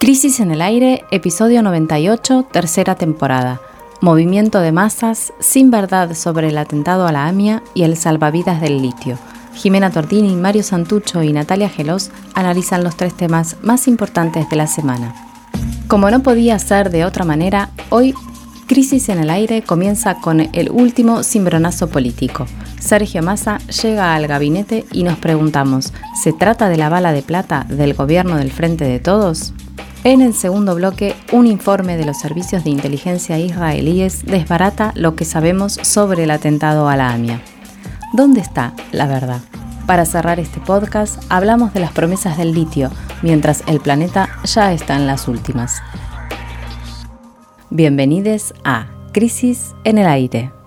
Crisis en el aire, episodio 98, tercera temporada. Movimiento de masas, sin verdad sobre el atentado a la AMIA y el salvavidas del litio. Jimena Tortini, Mario Santucho y Natalia Gelos analizan los tres temas más importantes de la semana. Como no podía ser de otra manera, hoy Crisis en el aire comienza con el último cimbronazo político. Sergio Massa llega al gabinete y nos preguntamos, ¿se trata de la bala de plata del gobierno del Frente de Todos? En el segundo bloque, un informe de los servicios de inteligencia israelíes desbarata lo que sabemos sobre el atentado a la AMIA. ¿Dónde está la verdad? Para cerrar este podcast, hablamos de las promesas del litio, mientras el planeta ya está en las últimas. Bienvenidos a Crisis en el Aire.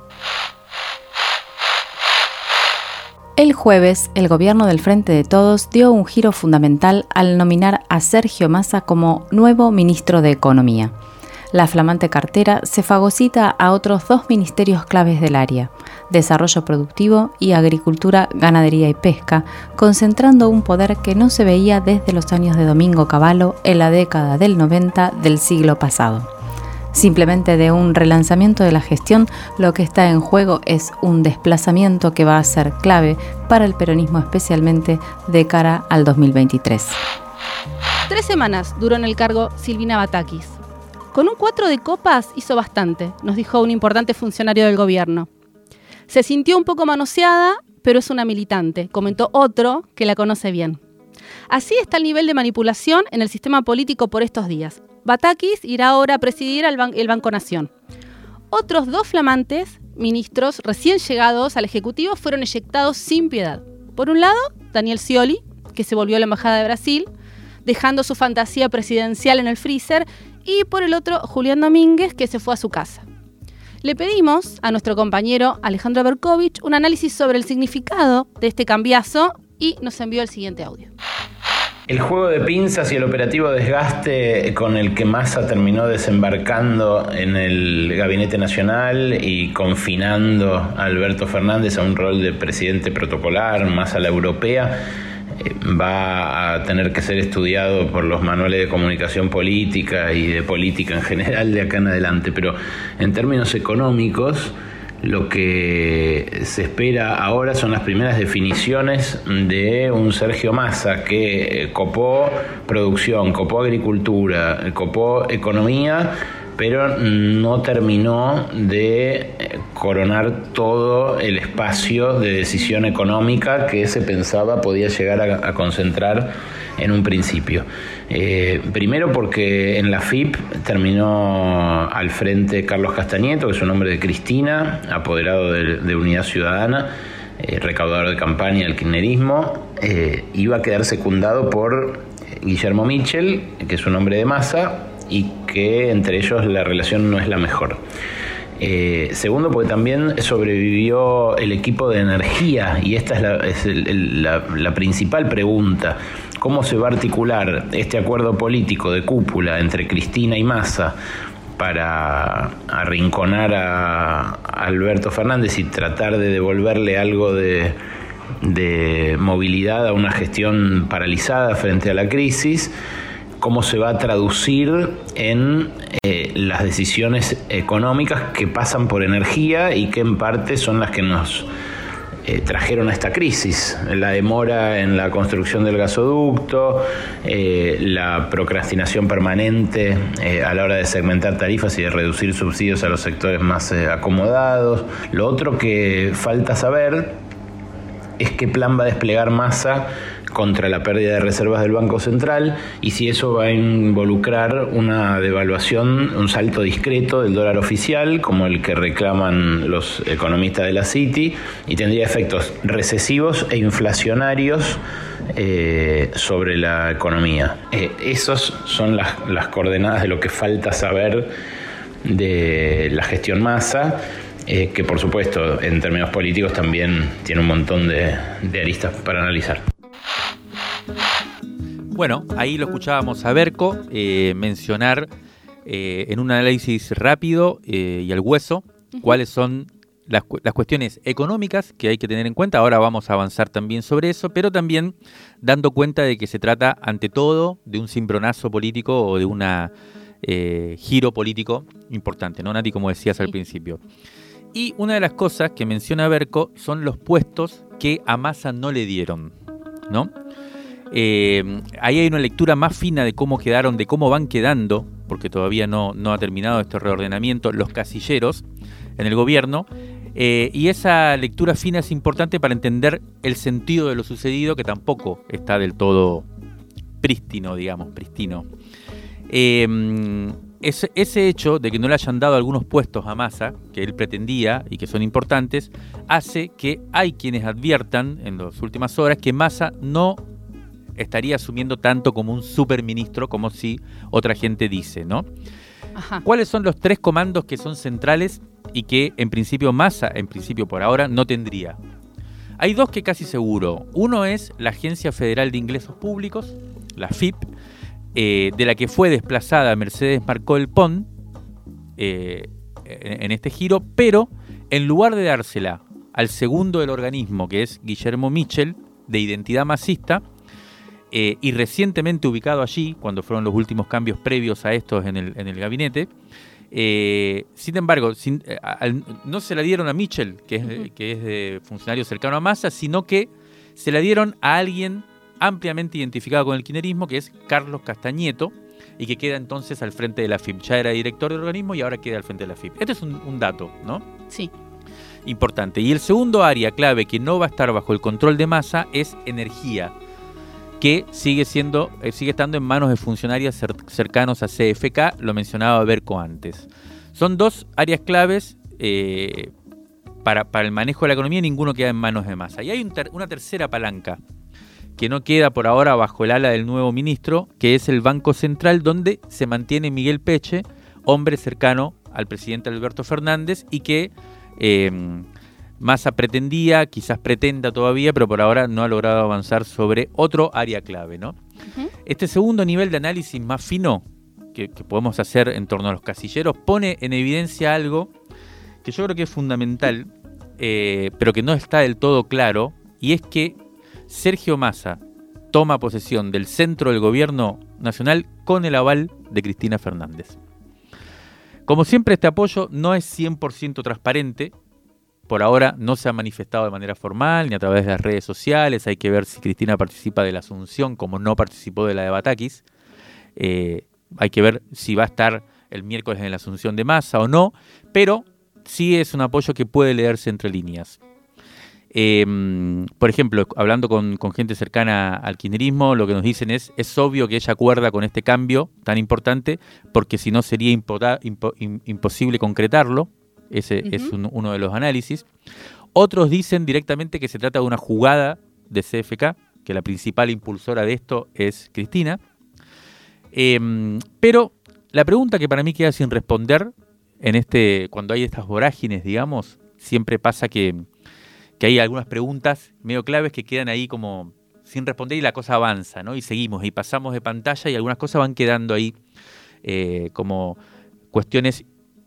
El jueves, el gobierno del Frente de Todos dio un giro fundamental al nominar a Sergio Massa como nuevo ministro de Economía. La flamante cartera se fagocita a otros dos ministerios claves del área, Desarrollo Productivo y Agricultura, Ganadería y Pesca, concentrando un poder que no se veía desde los años de Domingo Cavallo en la década del 90 del siglo pasado. Simplemente de un relanzamiento de la gestión, lo que está en juego es un desplazamiento que va a ser clave para el peronismo, especialmente de cara al 2023. Tres semanas duró en el cargo Silvina Batakis. Con un cuatro de copas hizo bastante, nos dijo un importante funcionario del gobierno. Se sintió un poco manoseada, pero es una militante, comentó otro que la conoce bien. Así está el nivel de manipulación en el sistema político por estos días. Batakis irá ahora a presidir el Banco Nación. Otros dos flamantes ministros recién llegados al Ejecutivo fueron eyectados sin piedad. Por un lado, Daniel Scioli, que se volvió a la Embajada de Brasil, dejando su fantasía presidencial en el freezer, y por el otro, Julián Domínguez, que se fue a su casa. Le pedimos a nuestro compañero Alejandro Berkovich un análisis sobre el significado de este cambiazo y nos envió el siguiente audio. El juego de pinzas y el operativo desgaste con el que Massa terminó desembarcando en el Gabinete Nacional y confinando a Alberto Fernández a un rol de presidente protocolar, más a la europea, eh, va a tener que ser estudiado por los manuales de comunicación política y de política en general de acá en adelante. Pero en términos económicos, lo que se espera ahora son las primeras definiciones de un Sergio Massa que copó producción, copó agricultura, copó economía, pero no terminó de coronar todo el espacio de decisión económica que se pensaba podía llegar a, concentrar en un principio. Eh, primero porque en la FIP terminó al frente Carlos Castañeto, que es un hombre de Cristina, apoderado de, Unidad Ciudadana, eh, recaudador de campaña del kirchnerismo, eh, iba a quedar secundado por Guillermo Michel, que es un hombre de masa, y que entre ellos la relación no es la mejor. segundo, porque también sobrevivió el equipo de energía y esta es, la principal pregunta cómo se va a articular este acuerdo político de cúpula entre Cristina y Massa para arrinconar a Alberto Fernández y tratar de devolverle algo de, movilidad a una gestión paralizada frente a la crisis, cómo se va a traducir en eh, las decisiones económicas que pasan por energía y que en parte son las que nos eh, trajeron a esta crisis. La demora en la construcción del gasoducto, eh, la procrastinación permanente a la hora de segmentar tarifas y de reducir subsidios a los sectores más acomodados. Lo otro que falta saber es qué plan va a desplegar Massa contra la pérdida de reservas del Banco Central y si eso va a involucrar una devaluación, un salto discreto del dólar oficial, como el que reclaman los economistas de la Citi, y tendría efectos recesivos e inflacionarios eh, sobre la economía. Eh, esas son las, coordenadas de lo que falta saber de la gestión masa. Eh, que por supuesto en términos políticos también tiene un montón de aristas para analizar. Bueno, ahí lo escuchábamos a Berco eh, mencionar eh, en un análisis rápido eh, y al hueso cuáles son las, las, cuestiones económicas que hay que tener en cuenta, ahora vamos a avanzar también sobre eso, pero también dando cuenta de que se trata ante todo de un cimbronazo político o de un giro político importante, ¿no, Nati? Como decías al principio. Y una de las cosas que menciona Berco son los puestos que a Massa no le dieron, ¿no? Eh, ahí hay una lectura más fina de cómo quedaron, de cómo van quedando, porque todavía no, ha terminado este reordenamiento, los casilleros en el gobierno. Eh, y esa lectura fina es importante para entender el sentido de lo sucedido, que tampoco está del todo prístino, digamos, pristino. Eh, ese, hecho de que no le hayan dado algunos puestos a Massa, que él pretendía y que son importantes, hace que hay quienes adviertan en las últimas horas que Massa no estaría asumiendo tanto como un superministro como si otra gente dice, ¿no? ¿Cuáles son los tres comandos que son centrales y que en principio Massa, en principio por ahora, no tendría? Hay dos que casi seguro. Uno es la Agencia Federal de Ingresos Públicos, la FIP, eh, de la que fue desplazada Mercedes Marcó el Pon eh, en, este giro, pero en lugar de dársela al segundo del organismo, que es Guillermo Michel, de identidad masista, eh, y recientemente ubicado allí, cuando fueron los últimos cambios previos a estos en el, gabinete, sin embargo, no se la dieron a Michel, que es, que es de funcionario cercano a Massa, sino que se la dieron a alguien ampliamente identificado con el kirchnerismo, que es Carlos Castañeto, y que queda entonces al frente de la FIP. Ya era director del organismo y ahora queda al frente de la FIP. Este es un, dato, ¿no? Sí. Importante. Y el segundo área clave que no va a estar bajo el control de masa es energía, que sigue siendo, eh, sigue estando en manos de funcionarios cercanos a CFK, lo mencionaba Berco antes. Son dos áreas claves eh, para, para, el manejo de la economía, ninguno queda en manos de masa. Y hay una tercera palanca que no queda por ahora bajo el ala del nuevo ministro, que es el Banco Central, donde se mantiene Miguel Peche, hombre cercano al presidente Alberto Fernández y que eh, Massa pretendía, quizás pretenda todavía, pero por ahora no ha logrado avanzar sobre otro área clave. ¿no? Este segundo nivel de análisis más fino que, podemos hacer en torno a los casilleros pone en evidencia algo que yo creo que es fundamental, eh, pero que no está del todo claro, y es que Sergio Massa toma posesión del centro del gobierno nacional con el aval de Cristina Fernández. Como siempre, este apoyo no es 100% transparente. Por ahora no se ha manifestado de manera formal ni a través de las redes sociales. Hay que ver si Cristina participa de la Asunción como no participó de la de Batakis. Eh, hay que ver si va a estar el miércoles en la Asunción de Massa o no. Pero sí es un apoyo que puede leerse entre líneas. Em, por ejemplo, hablando con, gente cercana al kirchnerismo, lo que nos dicen es, es obvio que ella acuerda con este cambio tan importante, porque si no sería imposible concretarlo. Ese es uno de los análisis. Otros dicen directamente que se trata de una jugada de CFK, que la principal impulsora de esto es Cristina. Em, pero la pregunta que para mí queda sin responder en este, cuando hay estas vorágines, digamos, siempre pasa que que hay algunas preguntas medio claves que quedan ahí como sin responder y la cosa avanza, ¿no? Y seguimos y pasamos de pantalla y algunas cosas van quedando ahí eh, como cuestiones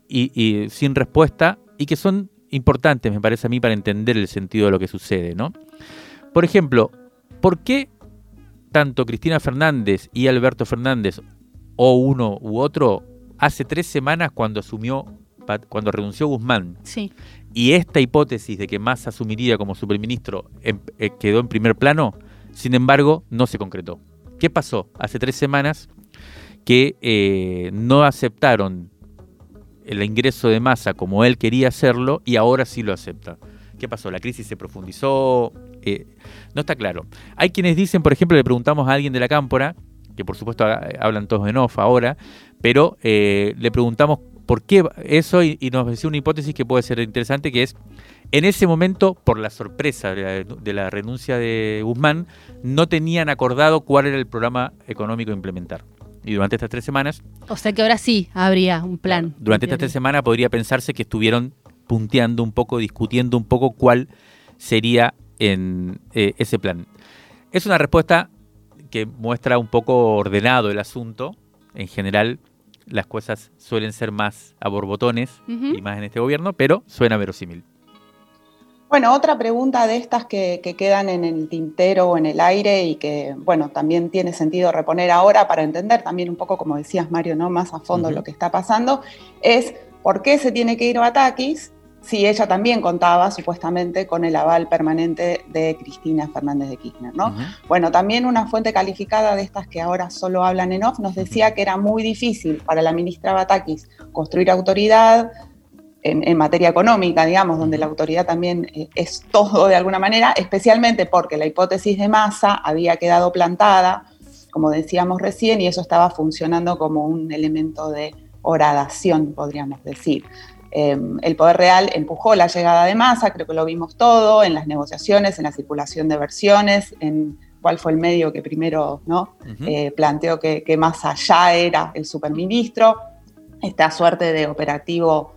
y, sin respuesta y que son importantes, me parece a mí, para entender el sentido de lo que sucede, ¿no? Por ejemplo, ¿por qué tanto Cristina Fernández y Alberto Fernández, o uno u otro, hace tres semanas cuando asumió, cuando renunció Guzmán, sí y esta hipótesis de que Massa asumiría como superministro eh, quedó en primer plano, sin embargo, no se concretó. ¿Qué pasó? Hace tres semanas que eh, no aceptaron el ingreso de Massa como él quería hacerlo y ahora sí lo acepta. ¿Qué pasó? ¿La crisis se profundizó? Eh, no está claro. Hay quienes dicen, por ejemplo, le preguntamos a alguien de la cámpora, que por supuesto hablan todos en ahora, pero le preguntamos ¿Por qué eso? Y, nos decía una hipótesis que puede ser interesante, que es, en ese momento, por la sorpresa de la, renuncia de Guzmán, no tenían acordado cuál era el programa económico a implementar. Y durante estas tres semanas... O sea que ahora sí habría un plan. Durante estas tres semanas podría pensarse que estuvieron punteando un poco, discutiendo un poco cuál sería en, eh, ese plan. Es una respuesta que muestra un poco ordenado el asunto. En general, las cosas suelen ser más a borbotones y más en este gobierno, pero suena verosímil. Bueno, otra pregunta de estas que, quedan en el tintero o en el aire y que, bueno, también tiene sentido reponer ahora para entender también un poco, como decías Mario, ¿no? más a fondo lo que está pasando, es por qué se tiene que ir Batakis si ella también contaba supuestamente con el aval permanente de Cristina Fernández de Kirchner, ¿no? Bueno, también una fuente calificada de estas que ahora solo hablan en off nos decía que era muy difícil para la ministra Batakis construir autoridad, en, materia económica, digamos, donde la autoridad también eh, es todo de alguna manera, especialmente porque la hipótesis de masa había quedado plantada, como decíamos recién, y eso estaba funcionando como un elemento de horadación, podríamos decir. Em, el Poder Real empujó la llegada de masa, creo que lo vimos todo, en las negociaciones, en la circulación de versiones, en cuál fue el medio que primero ¿no? Eh, planteó que, que Massa ya era el superministro. Esta suerte de operativo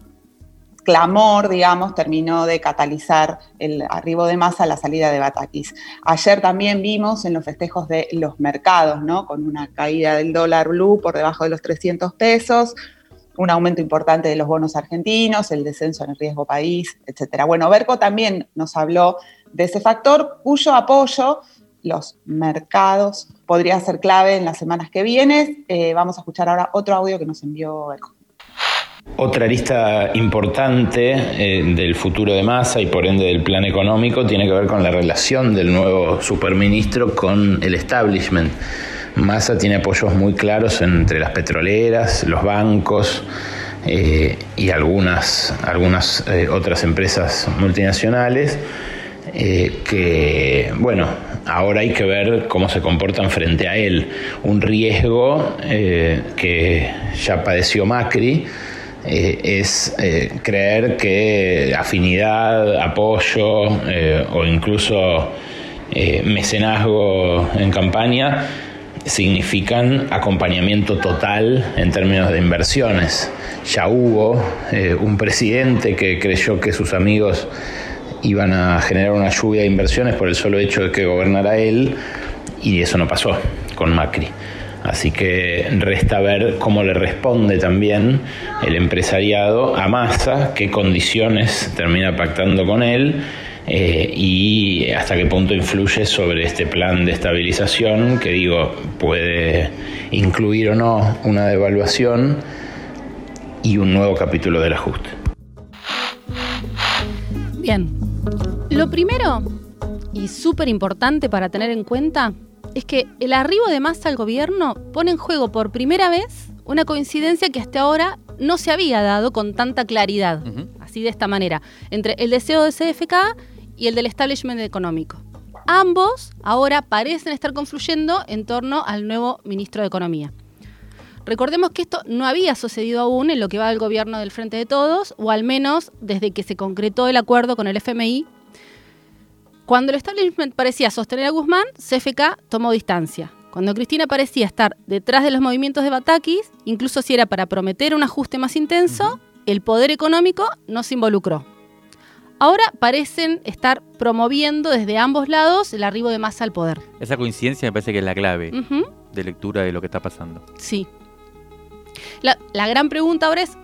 clamor, digamos, terminó de catalizar el arribo de masa, la salida de Batakis. Ayer también vimos en los festejos de los mercados, ¿no? Con una caída del dólar blue por debajo de los 300 pesos, un aumento importante de los bonos argentinos, el descenso en el riesgo país, etcétera. Bueno, Berco también nos habló de ese factor cuyo apoyo los mercados podría ser clave en las semanas que vienen. Eh, vamos a escuchar ahora otro audio que nos envió Berco. Otra lista importante eh, del futuro de Massa y por ende del plan económico tiene que ver con la relación del nuevo superministro con el establishment. Massa tiene apoyos muy claros entre las petroleras, los bancos eh, y algunas, algunas eh, otras empresas multinacionales que, bueno, ahora hay que ver cómo se comportan frente a él. Un riesgo que ya padeció Macri eh, es eh, creer que afinidad, apoyo eh, o incluso mecenazgo en campaña significan acompañamiento total en términos de inversiones. Ya hubo un presidente que creyó que sus amigos iban a generar una lluvia de inversiones por el solo hecho de que gobernara él y eso no pasó con Macri. Así que resta ver cómo le responde también el empresariado a Massa, qué condiciones termina pactando con él eh, y hasta qué punto influye sobre este plan de estabilización que digo puede incluir o no una devaluación y un nuevo capítulo del ajuste. Bien, lo primero y súper importante para tener en cuenta es que el arribo de Massa al gobierno pone en juego por primera vez una coincidencia que hasta ahora no se había dado con tanta claridad, así de esta manera, entre el deseo de CFK y el del establishment económico. Ambos ahora parecen estar confluyendo en torno al nuevo ministro de Economía. Recordemos que esto no había sucedido aún en lo que va del gobierno del Frente de Todos, o al menos desde que se concretó el acuerdo con el FMI cuando el establishment parecía sostener a Guzmán, CFK tomó distancia. Cuando Cristina parecía estar detrás de los movimientos de Batakis, incluso si era para prometer un ajuste más intenso, el poder económico no se involucró. Ahora parecen estar promoviendo desde ambos lados el arribo de masa al poder. Esa coincidencia me parece que es la clave de lectura de lo que está pasando. Sí. La, la gran pregunta ahora es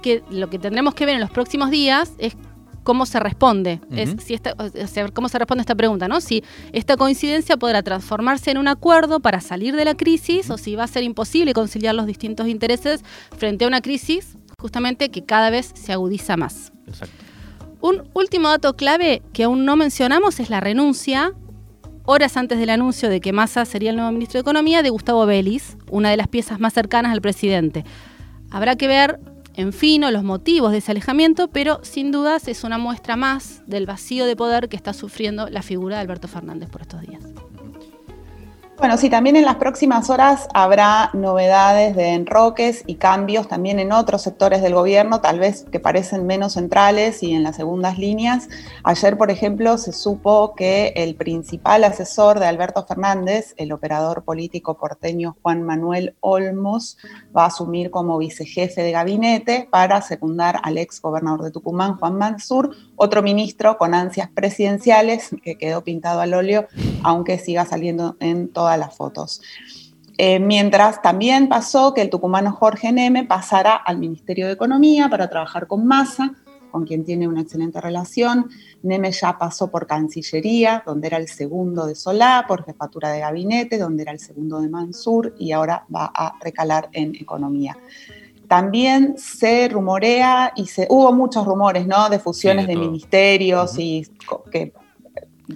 que lo que tendremos que ver en los próximos días es cómo se responde, es, si esta, cómo se responde esta pregunta, ¿no? Si esta coincidencia podrá transformarse en un acuerdo para salir de la crisis o si va a ser imposible conciliar los distintos intereses frente a una crisis justamente que cada vez se agudiza más. Un último dato clave que aún no mencionamos es la renuncia, horas antes del anuncio de que Massa sería el nuevo ministro de Economía, de Gustavo Vélez, una de las piezas más cercanas al presidente. Habrá que ver en fino los motivos de ese alejamiento, pero sin dudas es una muestra más del vacío de poder que está sufriendo la figura de Alberto Fernández por estos días. Bueno, sí, también en las próximas horas habrá novedades de enroques y cambios también en otros sectores del gobierno, tal vez que parecen menos centrales y en las segundas líneas. Ayer, por ejemplo, se supo que el principal asesor de Alberto Fernández, el operador político porteño Juan Manuel Olmos, va a asumir como vicejefe de gabinete para secundar al ex gobernador de Tucumán, Juan Mansur, otro ministro con ansias presidenciales que quedó pintado al óleo, aunque siga saliendo en todas las fotos. Eh, mientras también pasó que el tucumano Jorge Neme pasara al Ministerio de Economía para trabajar con Massa, con quien tiene una excelente relación. Neme ya pasó por Cancillería, donde era el segundo de Solá, por jefatura de gabinete, donde era el segundo de Mansur, y ahora va a recalar en economía. También se rumorea y se, hubo muchos rumores, ¿no? De fusiones de, ministerios y que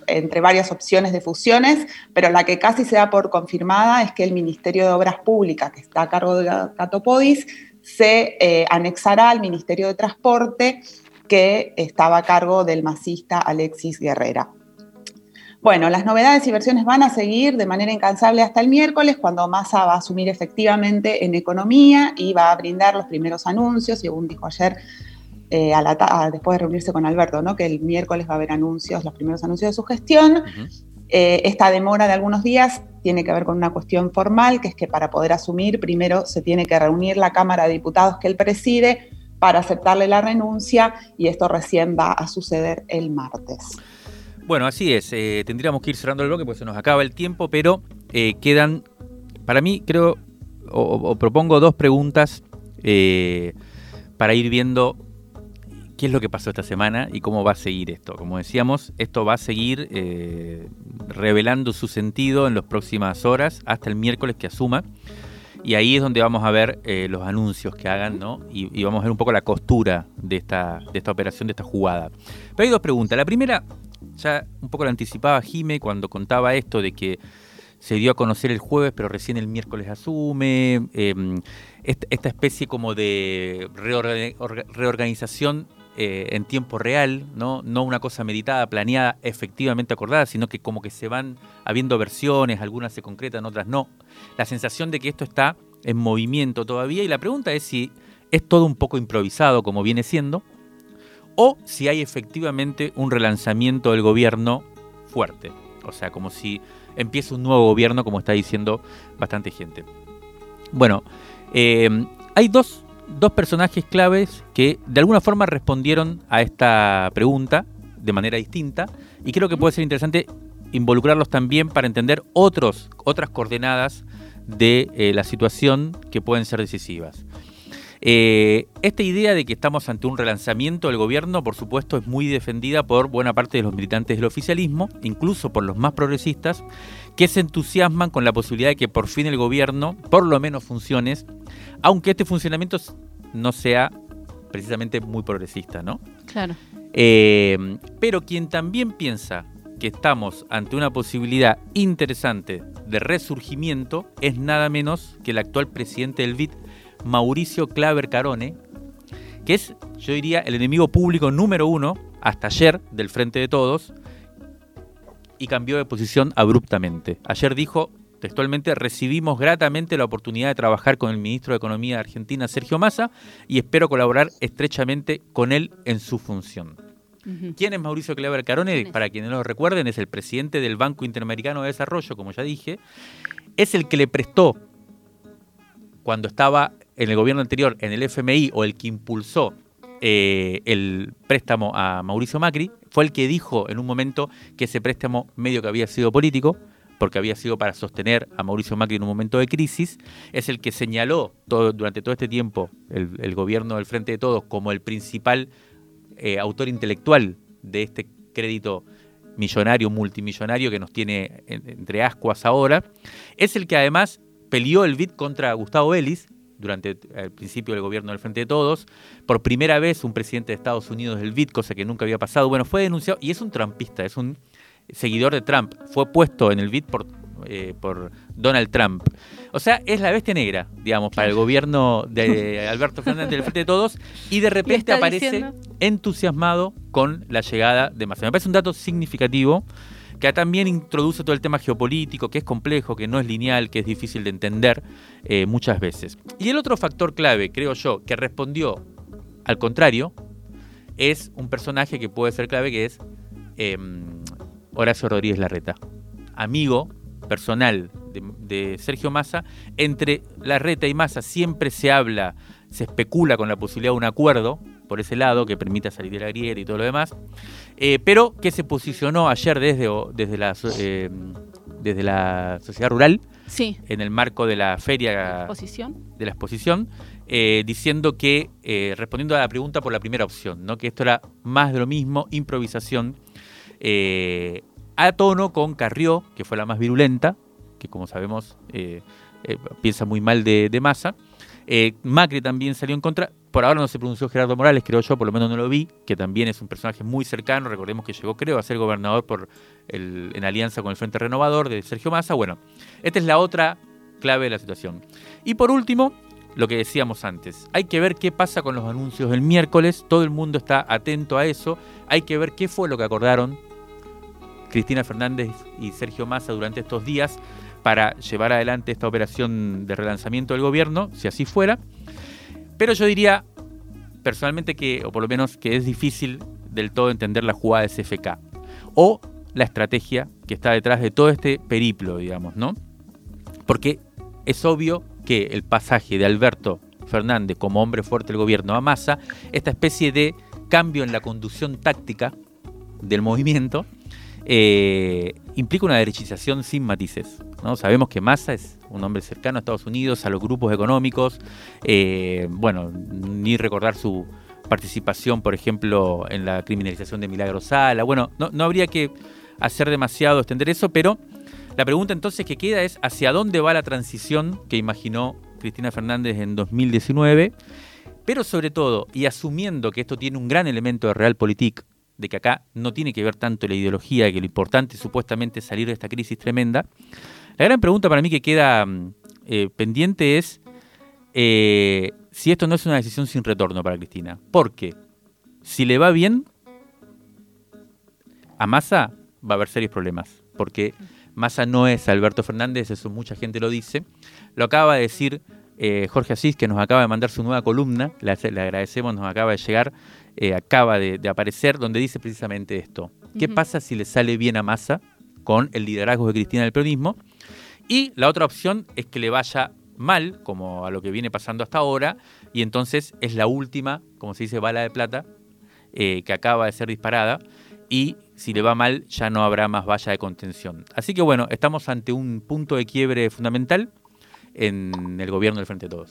entre varias opciones de fusiones, pero la que casi se da por confirmada es que el Ministerio de Obras Públicas, que está a cargo de Catopodis, se eh, anexará al Ministerio de Transporte, que estaba a cargo del masista Alexis Guerrera. Bueno, las novedades y versiones van a seguir de manera incansable hasta el miércoles, cuando Massa va a asumir efectivamente en economía y va a brindar los primeros anuncios, según dijo ayer eh, después de reunirse con Alberto, ¿no? que el miércoles va a haber anuncios, los primeros anuncios de su gestión. Eh, esta demora de algunos días tiene que ver con una cuestión formal, que es que para poder asumir, primero se tiene que reunir la Cámara de Diputados que él preside para aceptarle la renuncia y esto recién va a suceder el martes. Bueno, así es. Eh, tendríamos que ir cerrando el bloque porque se nos acaba el tiempo, pero quedan, para mí creo, o, propongo dos preguntas para ir viendo qué es lo que pasó esta semana y cómo va a seguir esto. Como decíamos, esto va a seguir revelando su sentido en las próximas horas hasta el miércoles que asuma. Y ahí es donde vamos a ver los anuncios que hagan, ¿no? Y, vamos a ver un poco la costura de esta, de esta operación, de esta jugada. Pero hay dos preguntas. La primera ya un poco lo anticipaba Jime cuando contaba esto de que se dio a conocer el jueves, pero recién el miércoles asume. Em, esta, especie como de reorganización eh, en tiempo real, ¿no? una cosa meditada, planeada, efectivamente acordada, sino que como que se van habiendo versiones, algunas se concretan, otras no. La sensación de que esto está en movimiento todavía y la pregunta es si es todo un poco improvisado como viene siendo o si hay efectivamente un relanzamiento del gobierno fuerte. O sea, como si empieza un nuevo gobierno, como está diciendo bastante gente. Bueno, eh, hay dos, personajes claves que de alguna forma respondieron a esta pregunta de manera distinta y creo que puede ser interesante involucrarlos también para entender otros, otras coordenadas de eh, la situación que pueden ser decisivas. Eh, esta idea de que estamos ante un relanzamiento del gobierno, por supuesto, es muy defendida por buena parte de los militantes del oficialismo, incluso por los más progresistas, que se entusiasman con la posibilidad de que por fin el gobierno, por lo menos, funcione, aunque este funcionamiento no sea precisamente muy progresista, ¿no? Claro. Eh, pero quien también piensa que estamos ante una posibilidad interesante de resurgimiento es nada menos que el actual presidente del BID, Mauricio Claver Carone, que es, yo diría, el enemigo público número uno hasta ayer del Frente de Todos, y cambió de posición abruptamente. Ayer dijo textualmente, recibimos gratamente la oportunidad de trabajar con el ministro de Economía de Argentina, Sergio Massa, y espero colaborar estrechamente con él en su función. ¿Quién es Mauricio Claver Carone? Para quienes no lo recuerden, es el presidente del Banco Interamericano de Desarrollo, como ya dije. Es el que le prestó, cuando estaba en el gobierno anterior, en el FMI, o el que impulsó eh, el préstamo a Mauricio Macri, fue el que dijo en un momento que ese préstamo medio que había sido político, porque había sido para sostener a Mauricio Macri en un momento de crisis, es el que señaló durante todo este tiempo el, gobierno del Frente de Todos como el principal eh, autor intelectual de este crédito millonario, multimillonario que nos tiene entre ascuas ahora, es el que además peleó el BID contra Gustavo Vélez, durante el principio del gobierno del Frente de Todos. Por primera vez un presidente de Estados Unidos del BID, cosa que nunca había pasado. Bueno, fue denunciado y es un trumpista, es un seguidor de Trump. Fue puesto en el BID por, eh, por Donald Trump. O sea, es la bestia negra, digamos, para el gobierno de Alberto Fernández del Frente de Todos y de repente aparece entusiasmado con la llegada de Massa. Me parece un dato significativo que también introduce todo el tema geopolítico, que es complejo, que no es lineal, que es difícil de entender eh, muchas veces. Y el otro factor clave, creo yo, que respondió al contrario, es un personaje que puede ser clave, que es em, Horacio Rodríguez Larreta, amigo personal de, de, Sergio Massa. Entre Larreta y Massa siempre se habla, se especula con la posibilidad de un acuerdo por ese lado, que permita salir de la grieta y todo lo demás, eh, pero que se posicionó ayer desde, desde, la, eh, desde la sociedad rural, sí. en el marco de la feria de la exposición, eh, diciendo que, respondiendo a la pregunta por la primera opción, ¿no? que esto era más de lo mismo, improvisación, a tono con Carrió, que fue la más virulenta, que como sabemos piensa muy mal de, de Massa, Macri también salió en contra. Por ahora no se pronunció Gerardo Morales, creo yo, por lo menos no lo vi, que también es un personaje muy cercano. Recordemos que llegó, creo, a ser gobernador en alianza con el Frente Renovador de Sergio Massa. Bueno, esta es la otra clave de la situación. Y por último, lo que decíamos antes, hay que ver qué pasa con los anuncios del miércoles. Todo el mundo está atento a eso. Hay que ver qué fue lo que acordaron Cristina Fernández y Sergio Massa durante estos días para llevar adelante esta operación de relanzamiento del gobierno, si así fuera. Pero yo diría personalmente que, o por lo menos que es difícil del todo entender la jugada de CFK o la estrategia que está detrás de todo este periplo, digamos, ¿no? Porque es obvio que el pasaje de Alberto Fernández como hombre fuerte del gobierno a Massa, esta especie de cambio en la conducción táctica del movimiento, eh, implica una derechización sin matices. ¿no? Sabemos que Massa es un hombre cercano a Estados Unidos, a los grupos económicos, eh, bueno, ni recordar su participación, por ejemplo, en la criminalización de Milagro Sala. Bueno, no, no habría que hacer demasiado extender eso, pero la pregunta entonces que queda es hacia dónde va la transición que imaginó Cristina Fernández en 2019, pero sobre todo, y asumiendo que esto tiene un gran elemento de realpolitik, de que acá no tiene que ver tanto la ideología, que lo importante supuestamente es salir de esta crisis tremenda, la gran pregunta para mí que queda mm, eh, pendiente es eh, si esto no es una decisión sin retorno para Cristina. Porque si le va bien, a Massa va a haber serios problemas. Porque Massa no es Alberto Fernández, eso mucha gente lo dice. Lo acaba de decir eh, Jorge Asís, que nos acaba de mandar su nueva columna, le, agradecemos, nos acaba de llegar, acaba de, aparecer, donde dice precisamente esto. ¿Qué pasa si le sale bien a Massa con el liderazgo de Cristina del peronismo? Y la otra opción es que le vaya mal, como a lo que viene pasando hasta ahora, y entonces es la última, como se dice, bala de plata, eh, que acaba de ser disparada, y si le va mal ya no habrá más valla de contención. Así que bueno, estamos ante un punto de quiebre fundamental en el gobierno del Frente de Todos.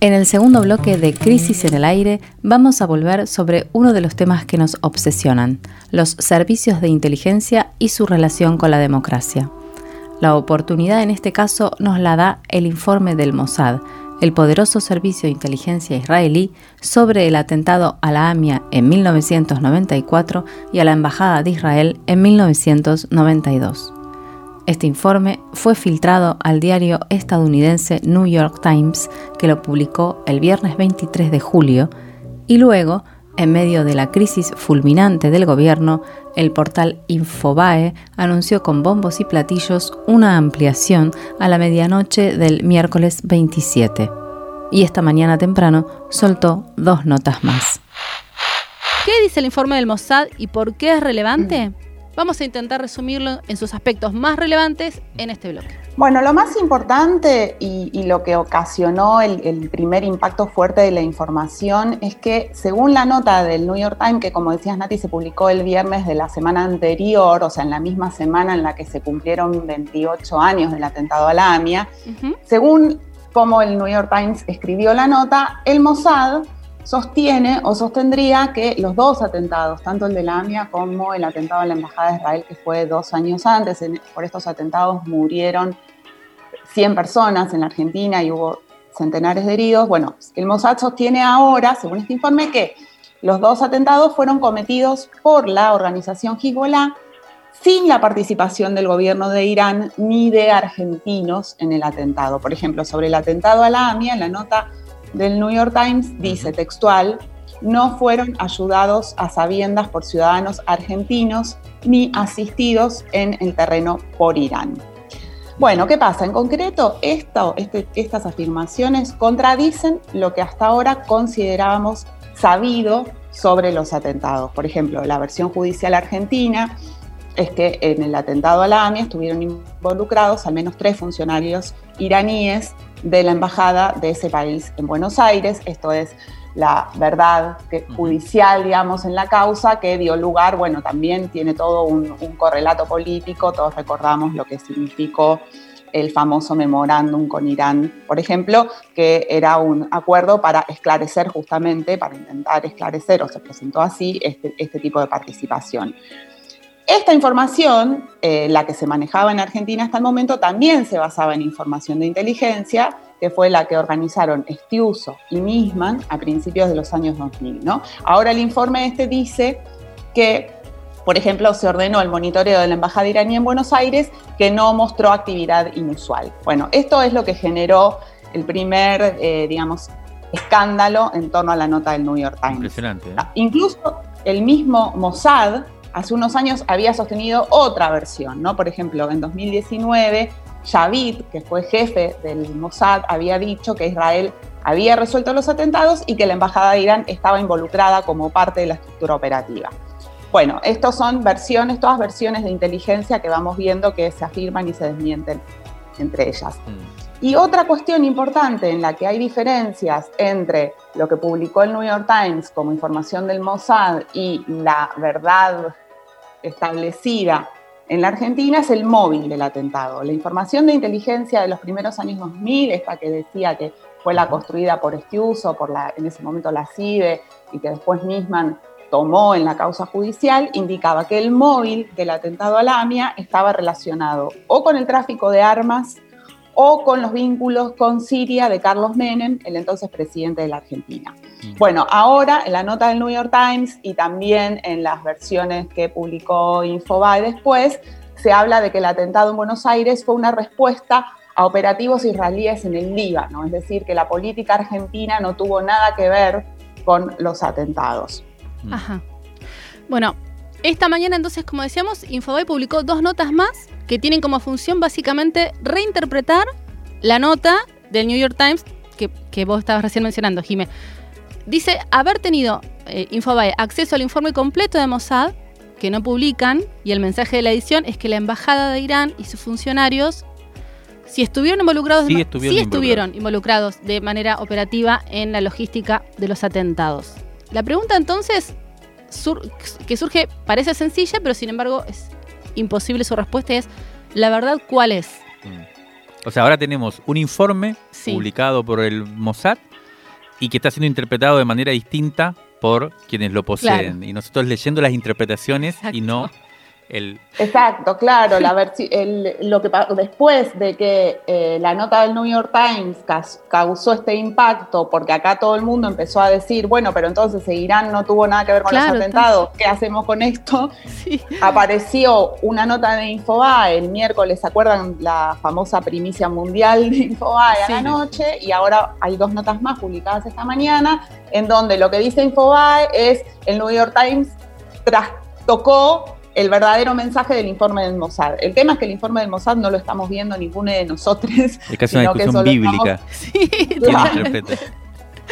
En el segundo bloque de Crisis en el Aire vamos a volver sobre uno de los temas que nos obsesionan, los servicios de inteligencia y su relación con la democracia. La oportunidad en este caso nos la da el informe del Mossad, el poderoso servicio de inteligencia israelí sobre el atentado a la AMIA en 1994 y a la Embajada de Israel en 1992. Este informe fue filtrado al diario estadounidense New York Times, que lo publicó el viernes 23 de julio, y luego en medio de la crisis fulminante del gobierno, el portal Infobae anunció con bombos y platillos una ampliación a la medianoche del miércoles 27. Y esta mañana temprano soltó dos notas más. ¿Qué dice el informe del Mossad y por qué es relevante? Vamos a intentar resumirlo en sus aspectos más relevantes en este bloque. Bueno, lo más importante y, lo que ocasionó el, primer impacto fuerte de la información es que según la nota del New York Times, que como decías Nati, se publicó el viernes de la semana anterior, o sea, en la misma semana en la que se cumplieron 28 años del atentado a la AMIA, según como el New York Times escribió la nota, el Mossad sostiene o sostendría que los dos atentados, tanto el de la AMIA como el atentado a la Embajada de Israel, que fue dos años antes, por estos atentados murieron 100 personas en la Argentina y hubo centenares de heridos. Bueno, el Mossad sostiene ahora, según este informe, que los dos atentados fueron cometidos por la organización Hezbollah sin la participación del gobierno de Irán ni de argentinos en el atentado. Por ejemplo, sobre el atentado a la AMIA, en la nota del New York Times dice textual, no fueron ayudados a sabiendas por ciudadanos argentinos ni asistidos en el terreno por Irán. Bueno, ¿qué pasa? En concreto, esto, este, estas afirmaciones contradicen lo que hasta ahora considerábamos sabido sobre los atentados. Por ejemplo, la versión judicial argentina es que en el atentado a la AMIA estuvieron involucrados al menos tres funcionarios iraníes de la embajada de ese país en Buenos Aires. Esto es la verdad judicial, digamos, en la causa que dio lugar, bueno, también tiene todo un, correlato político, todos recordamos lo que significó el famoso memorándum con Irán, por ejemplo, que era un acuerdo para esclarecer justamente, para intentar esclarecer, o se presentó así, este, este tipo de participación. Esta información, eh, la que se manejaba en Argentina hasta el momento, también se basaba en información de inteligencia, que fue la que organizaron Estiuso y Nisman a principios de los años 2000. ¿no? Ahora el informe este dice que, por ejemplo, se ordenó el monitoreo de la Embajada iraní en Buenos Aires que no mostró actividad inusual. Bueno, esto es lo que generó el primer, eh, digamos, escándalo en torno a la nota del New York Times. Impresionante. ¿eh? Incluso el mismo Mossad hace unos años había sostenido otra versión, ¿no? Por ejemplo, en 2019, Javid, que fue jefe del Mossad, había dicho que Israel había resuelto los atentados y que la embajada de Irán estaba involucrada como parte de la estructura operativa. Bueno, estas son versiones, todas versiones de inteligencia que vamos viendo que se afirman y se desmienten entre ellas. Mm. Y otra cuestión importante en la que hay diferencias entre lo que publicó el New York Times como información del Mossad y la verdad establecida en la Argentina es el móvil del atentado. La información de inteligencia de los primeros años 2000, esta que decía que fue la construida por Estiuso, por la, en ese momento la CIDE, y que después Nisman tomó en la causa judicial, indicaba que el móvil del atentado a la AMIA estaba relacionado o con el tráfico de armas o con los vínculos con Siria de Carlos Menem, el entonces presidente de la Argentina. Mm. Bueno, ahora en la nota del New York Times y también en las versiones que publicó Infobae después, se habla de que el atentado en Buenos Aires fue una respuesta a operativos israelíes en el Líbano, es decir, que la política argentina no tuvo nada que ver con los atentados. Mm. Ajá. Bueno, esta mañana entonces, como decíamos, Infobae publicó dos notas más que tienen como función básicamente reinterpretar la nota del New York Times que, vos estabas recién mencionando, Jimé. Dice haber tenido eh, Infobae acceso al informe completo de Mossad, que no publican, y el mensaje de la edición es que la embajada de Irán y sus funcionarios, si estuvieron involucrados, sí estuvieron, involucrados de manera operativa en la logística de los atentados. La pregunta entonces que surge parece sencilla, pero sin embargo es imposible su respuesta es, ¿la verdad cuál es? Mm. O sea, ahora tenemos un informe publicado por el Mossad y que está siendo interpretado de manera distinta por quienes lo poseen. Y nosotros leyendo las interpretaciones y no Exacto, claro, la lo que después de que eh, la nota del New York Times causó este impacto, porque acá todo el mundo empezó a decir, bueno, pero entonces Irán no tuvo nada que ver con los atentados, ¿qué hacemos con esto? Apareció una nota de Infobae el miércoles, ¿se acuerdan la famosa primicia mundial de Infobae a la noche? Y ahora hay dos notas más publicadas esta mañana, en donde lo que dice Infobae es el New York Times tocó el verdadero mensaje del informe del Mossad. El tema es que el informe del Mossad no lo estamos viendo ninguno de nosotros. Es casi una discusión bíblica. sí,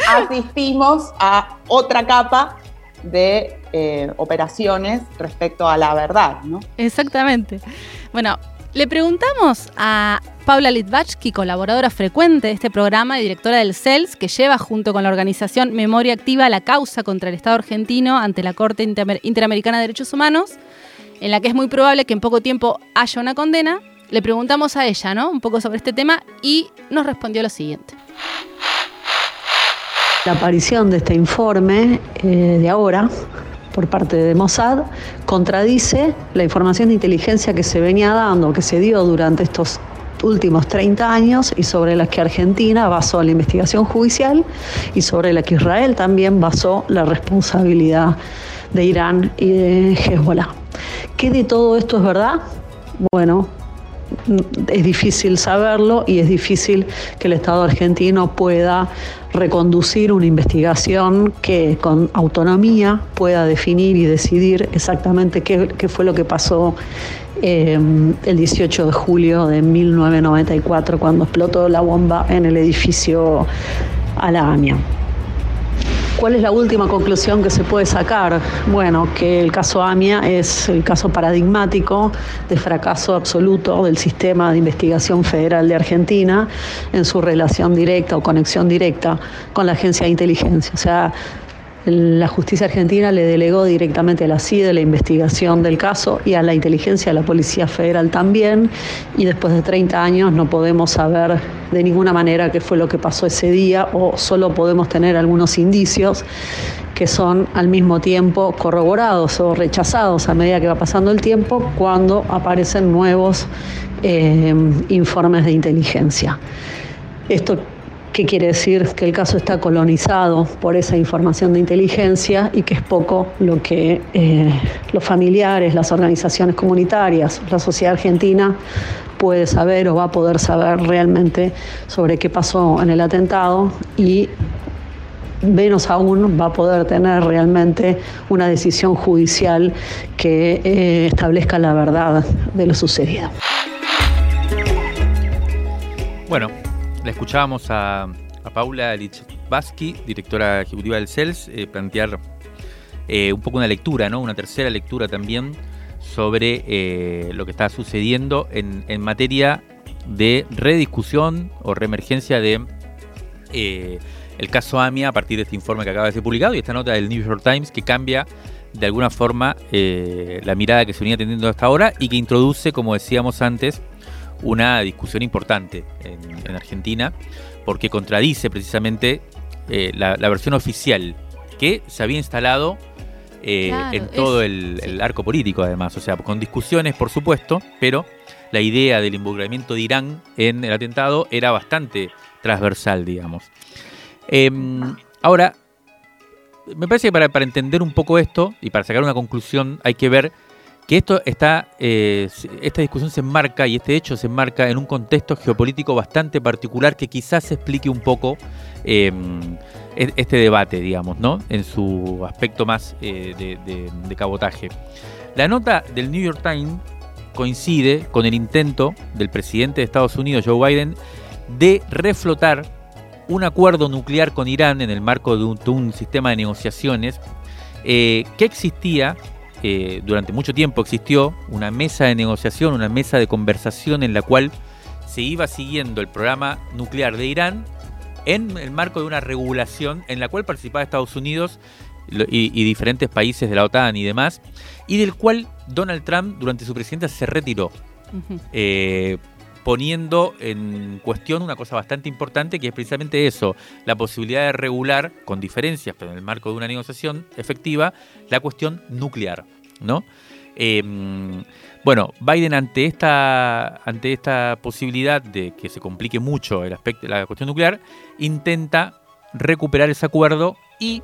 asistimos a otra capa de eh, operaciones respecto a la verdad, ¿no? Exactamente. Bueno, le preguntamos a Paula Litvatsky, colaboradora frecuente de este programa y directora del CELS, que lleva junto con la organización Memoria Activa la causa contra el Estado argentino ante la Corte Interamericana de Derechos Humanos, en la que es muy probable que en poco tiempo haya una condena, le preguntamos a ella, ¿no? Un poco sobre este tema y nos respondió lo siguiente. La aparición de este informe eh, de ahora por parte de Mossad contradice la información de inteligencia que se venía dando, que se dio durante estos últimos 30 años y sobre la que Argentina basó la investigación judicial y sobre la que Israel también basó la responsabilidad de Irán y de Hezbollah. ¿Qué de todo esto es verdad? Bueno, es difícil saberlo y es difícil que el Estado argentino pueda reconducir una investigación que con autonomía pueda definir y decidir exactamente qué, fue lo que pasó eh, el 18 de julio de 1994 cuando explotó la bomba en el edificio a la AMIA. ¿Cuál es la última conclusión que se puede sacar? Bueno, que el caso AMIA es el caso paradigmático de fracaso absoluto del sistema de investigación federal de Argentina en su relación directa o conexión directa con la agencia de inteligencia. O sea, la justicia argentina le delegó directamente a la CIDE la investigación del caso y a la inteligencia de la Policía Federal también. Y después de 30 años no podemos saber de ninguna manera qué fue lo que pasó ese día o solo podemos tener algunos indicios que son al mismo tiempo corroborados o rechazados a medida que va pasando el tiempo cuando aparecen nuevos eh, informes de inteligencia. Esto ¿Qué quiere decir? Que el caso está colonizado por esa información de inteligencia y que es poco lo que eh, los familiares, las organizaciones comunitarias, la sociedad argentina puede saber o va a poder saber realmente sobre qué pasó en el atentado y menos aún va a poder tener realmente una decisión judicial que eh, establezca la verdad de lo sucedido. Bueno, la escuchábamos a, Paula Lichbaski, directora ejecutiva del CELS, eh, plantear eh, un poco una lectura, ¿no? una tercera lectura también sobre eh, lo que está sucediendo en, materia de rediscusión o reemergencia de el caso AMIA a partir de este informe que acaba de ser publicado y esta nota del New York Times que cambia de alguna forma la mirada que se venía teniendo hasta ahora y que introduce, como decíamos antes, una discusión importante en, Argentina, porque contradice precisamente eh, la, versión oficial que se había instalado eh, en todo el, arco político, además. O sea, con discusiones, por supuesto, pero la idea del involucramiento de Irán en el atentado era bastante transversal, digamos. Em, ahora, me parece que para, para entender un poco esto y para sacar una conclusión hay que ver que esto está, eh, esta discusión se enmarca y este hecho se enmarca en un contexto geopolítico bastante particular que quizás explique un poco em, e-, este debate, digamos, ¿no? En su aspecto más eh, de, cabotaje. La nota del New York Times coincide con el intento del presidente de Estados Unidos, Joe Biden, de reflotar un acuerdo nuclear con Irán en el marco de un, sistema de negociaciones eh, que existía eh, durante mucho tiempo existió una mesa de negociación, una mesa de conversación en la cual se iba siguiendo el programa nuclear de Irán en el marco de una regulación en la cual participaba Estados Unidos y, diferentes países de la OTAN y demás, y del cual Donald Trump durante su presidencia se retiró, eh, poniendo en cuestión una cosa bastante importante que es precisamente eso, la posibilidad de regular, con diferencias, pero en el marco de una negociación efectiva, la cuestión nuclear. ¿no? Em, bueno, Biden ante esta, ante esta posibilidad de que se complique mucho el aspecto, la cuestión nuclear, intenta recuperar ese acuerdo y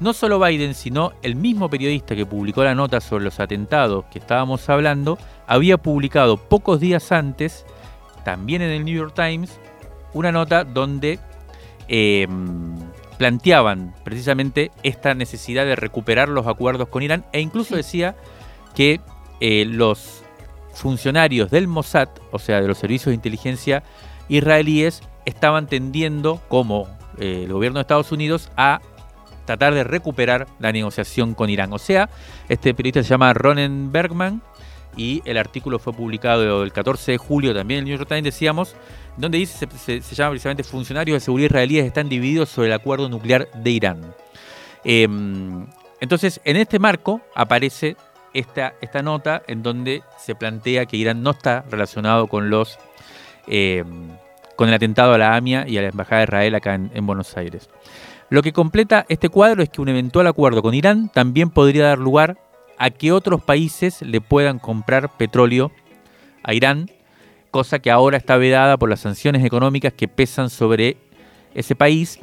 no solo Biden, sino el mismo periodista que publicó la nota sobre los atentados que estábamos hablando, había publicado pocos días antes, también en el New York Times, una nota donde em, planteaban precisamente esta necesidad de recuperar los acuerdos con Irán e incluso decía que eh, los funcionarios del Mossad, o sea, de los servicios de inteligencia israelíes, estaban tendiendo, como eh, el gobierno de Estados Unidos, a tratar de recuperar la negociación con Irán. O sea, este periodista se llama Ronen Bergman y el artículo fue publicado el 14 de julio también en el New York Times, decíamos, donde dice, se, llama precisamente funcionarios de seguridad israelíes están divididos sobre el acuerdo nuclear de Irán. Em, entonces, en este marco aparece esta, esta nota en donde se plantea que Irán no está relacionado con los em, con el atentado a la AMIA y a la Embajada de Israel acá en Buenos Aires. Lo que completa este cuadro es que un eventual acuerdo con Irán también podría dar lugar a que otros países le puedan comprar petróleo a Irán cosa que ahora está vedada por las sanciones económicas que pesan sobre ese país.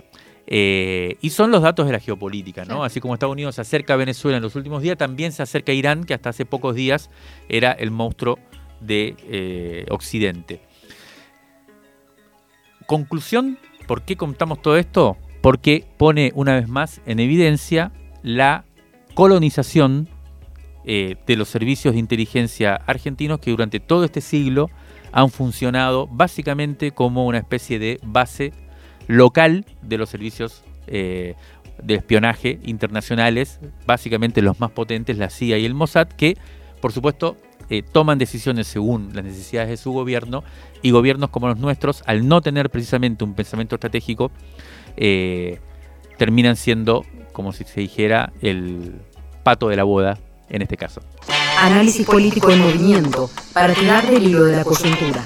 Eh, y son los datos de la geopolítica, ¿no? Así como Estados Unidos se acerca a Venezuela en los últimos días, también se acerca a Irán, que hasta hace pocos días era el monstruo de eh, Occidente. Conclusión, ¿por qué contamos todo esto? Porque pone una vez más en evidencia la colonización eh, de los servicios de inteligencia argentinos que durante todo este siglo han funcionado básicamente como una especie de base local de los servicios eh, de espionaje internacionales, básicamente los más potentes, la CIA y el Mossad, que por supuesto eh, toman decisiones según las necesidades de su gobierno y gobiernos como los nuestros, al no tener precisamente un pensamiento estratégico, terminan siendo, como si se dijera, el pato de la boda en este caso. Análisis político en movimiento para tirar del hilo de la coyuntura.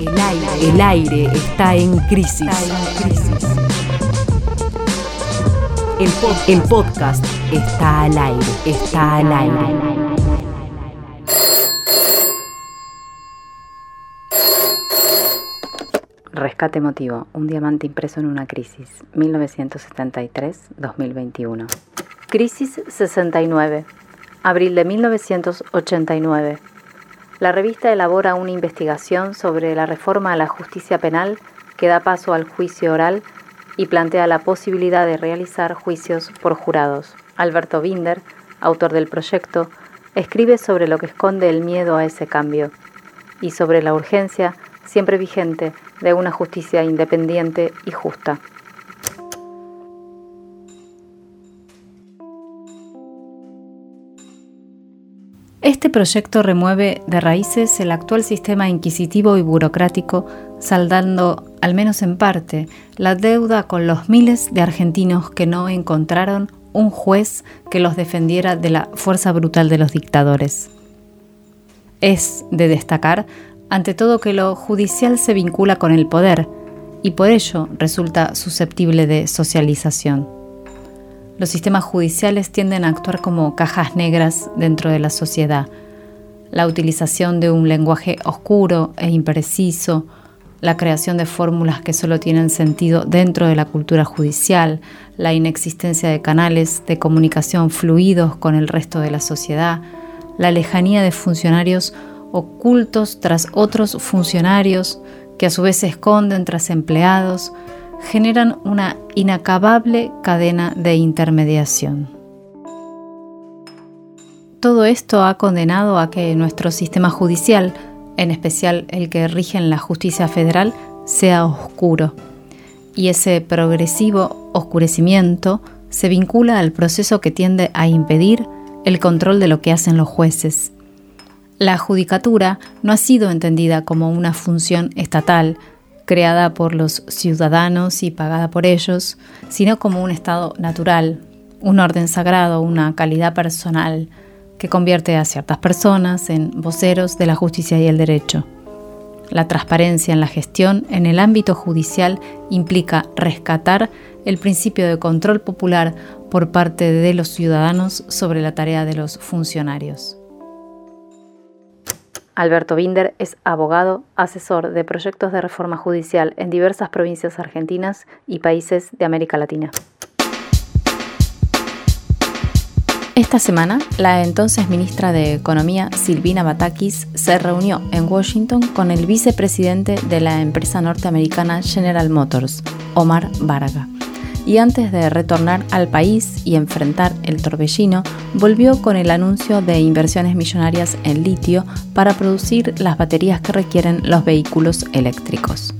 El aire, el aire está en crisis. El, el podcast está al aire, está al aire. Rescate emotivo, un diamante impreso en una crisis, 1973-2021. Crisis 69, abril de 1989. La revista elabora una investigación sobre la reforma a la justicia penal que da paso al juicio oral y plantea la posibilidad de realizar juicios por jurados. Alberto Binder, autor del proyecto, escribe sobre lo que esconde el miedo a ese cambio y sobre la urgencia, siempre vigente, de una justicia independiente y justa. Este proyecto remueve de raíces el actual sistema inquisitivo y burocrático, saldando, al menos en parte, la deuda con los miles de argentinos que no encontraron un juez que los defendiera de la fuerza brutal de los dictadores. Es de destacar, ante todo, que lo judicial se vincula con el poder y por ello resulta susceptible de socialización. Los sistemas judiciales tienden a actuar como cajas negras dentro de la sociedad. La utilización de un lenguaje oscuro e impreciso, la creación de fórmulas que solo tienen sentido dentro de la cultura judicial, la inexistencia de canales de comunicación fluidos con el resto de la sociedad, la lejanía de funcionarios ocultos tras otros funcionarios que a su vez se esconden tras empleados, generan una inacabable cadena de intermediación. Todo esto ha condenado a que nuestro sistema judicial, en especial el que rige en la justicia federal, sea oscuro. Y ese progresivo oscurecimiento se vincula al proceso que tiende a impedir el control de lo que hacen los jueces. La judicatura no ha sido entendida como una función estatal, creada por los ciudadanos y pagada por ellos, sino como un estado natural, un orden sagrado, una calidad personal que convierte a ciertas personas en voceros de la justicia y el derecho. La transparencia en la gestión en el ámbito judicial implica rescatar el principio de control popular por parte de los ciudadanos sobre la tarea de los funcionarios. Alberto Binder es abogado, asesor de proyectos de reforma judicial en diversas provincias argentinas y países de América Latina. Esta semana, la entonces ministra de Economía, Silvina Batakis, se reunió en Washington con el vicepresidente de la empresa norteamericana General Motors, Omar Varga y antes de retornar al país y enfrentar el torbellino, volvió con el anuncio de inversiones millonarias en litio para producir las baterías que requieren los vehículos eléctricos.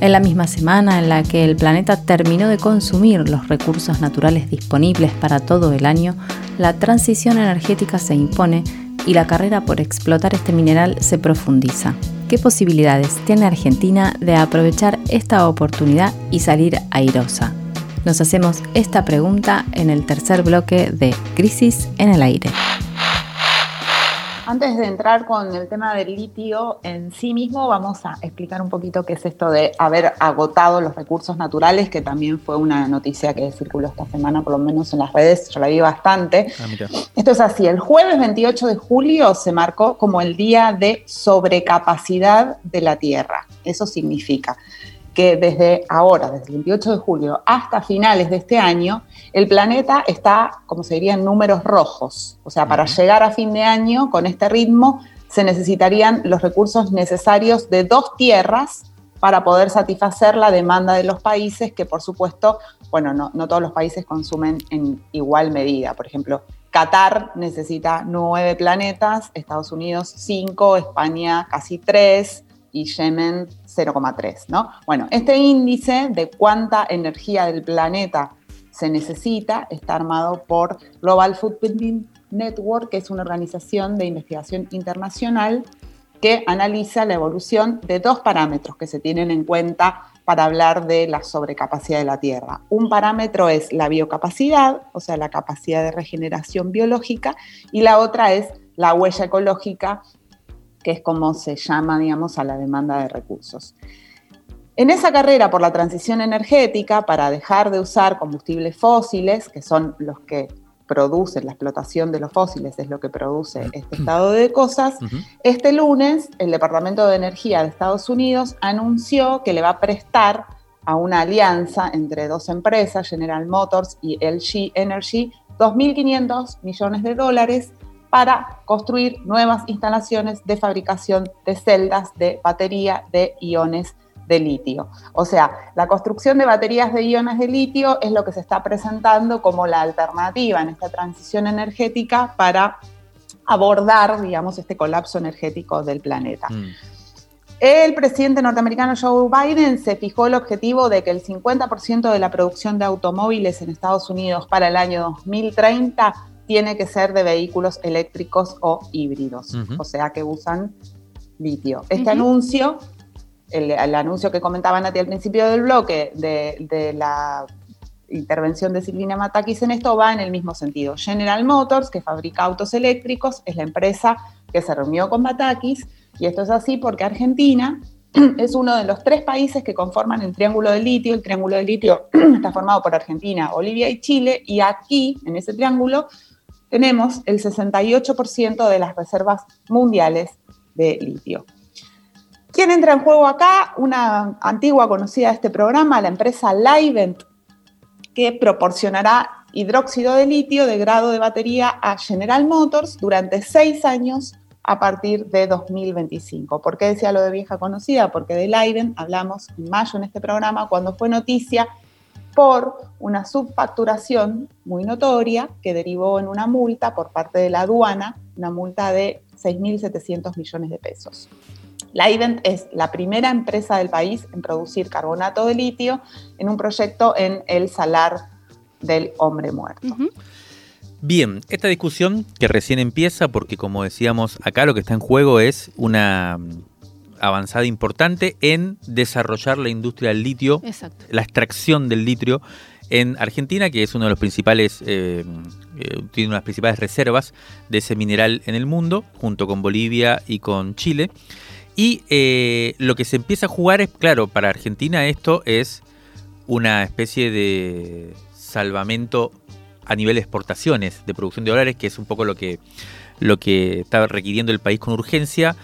En la misma semana en la que el planeta terminó de consumir los recursos naturales disponibles para todo el año, la transición energética se impone y la carrera por explotar este mineral se profundiza. ¿Qué posibilidades tiene Argentina de aprovechar esta oportunidad y salir airosa? Nos hacemos esta pregunta en el tercer bloque de Crisis en el Aire. Antes de entrar con el tema del litio en sí mismo, vamos a explicar un poquito qué es esto de haber agotado los recursos naturales, que también fue una noticia que circuló esta semana, por lo menos en las redes, yo la vi bastante. Ah, esto es así, el jueves 28 de julio se marcó como el día de sobrecapacidad de la Tierra. Eso significa que desde ahora, desde el 28 de julio hasta finales de este año, el planeta está, como se diría, en números rojos. O sea, para llegar a fin de año con este ritmo se necesitarían los recursos necesarios de dos tierras para poder satisfacer la demanda de los países, que por supuesto, bueno, no, no todos los países consumen en igual medida. Por ejemplo, Qatar necesita nueve planetas, Estados Unidos cinco, España casi tres, y Yemen 0,3, ¿no? Bueno, este índice de cuánta energía del planeta se necesita está armado por Global Footprint Network, que es una organización de investigación internacional que analiza la evolución de dos parámetros que se tienen en cuenta para hablar de la sobrecapacidad de la Tierra. Un parámetro es la biocapacidad, o sea, la capacidad de regeneración biológica, y la otra es la huella ecológica que es como se llama, digamos, a la demanda de recursos. En esa carrera por la transición energética, para dejar de usar combustibles fósiles, que son los que producen la explotación de los fósiles, es lo que produce este estado de cosas, este lunes el Departamento de Energía de Estados Unidos anunció que le va a prestar a una alianza entre dos empresas, General Motors y LG Energy, 2.500 millones de dólares para construir nuevas instalaciones de fabricación de celdas de batería de iones de litio. O sea, la construcción de baterías de iones de litio es lo que se está presentando como la alternativa en esta transición energética para abordar, digamos, este colapso energético del planeta. Mm. El presidente norteamericano Joe Biden se fijó el objetivo de que el 50% de la producción de automóviles en Estados Unidos para el año 2030 tiene que ser de vehículos eléctricos o híbridos, o sea que usan litio. Este anuncio, el, anuncio que comentaba Nati al principio del bloque de, la intervención de Silvina Matakis en esto va en el mismo sentido. General Motors, que fabrica autos eléctricos, es la empresa que se reunió con Matakis, y esto es así porque Argentina es uno de los tres países que conforman el Triángulo del Litio. El Triángulo del Litio está formado por Argentina, Bolivia y Chile, y aquí, en ese triángulo, tenemos el 68% de las reservas mundiales de litio. ¿Quién entra en juego acá? Una antigua conocida de este programa, la empresa Livent, que proporcionará hidróxido de litio de grado de batería a General Motors durante seis años a partir de 2025. ¿Por qué decía lo de vieja conocida? Porque de Livent hablamos en mayo en este programa, cuando fue noticia por una subfacturación muy notoria que derivó en una multa por parte de la aduana, una multa de 6.700 millones de pesos. La IVENT es la primera empresa del país en producir carbonato de litio en un proyecto en el salar del hombre muerto. Bien, esta discusión que recién empieza, porque como decíamos acá lo que está en juego es una avanzada importante en desarrollar la industria del litio, la extracción del litio en Argentina, que es uno de los principales, eh, eh, tiene unas principales reservas de ese mineral en el mundo, junto con Bolivia y con Chile. Y eh, lo que se empieza a jugar es, claro, para Argentina esto es una especie de salvamento a nivel de exportaciones de producción de dólares, que es un poco lo que, lo que está requiriendo el país con urgencia,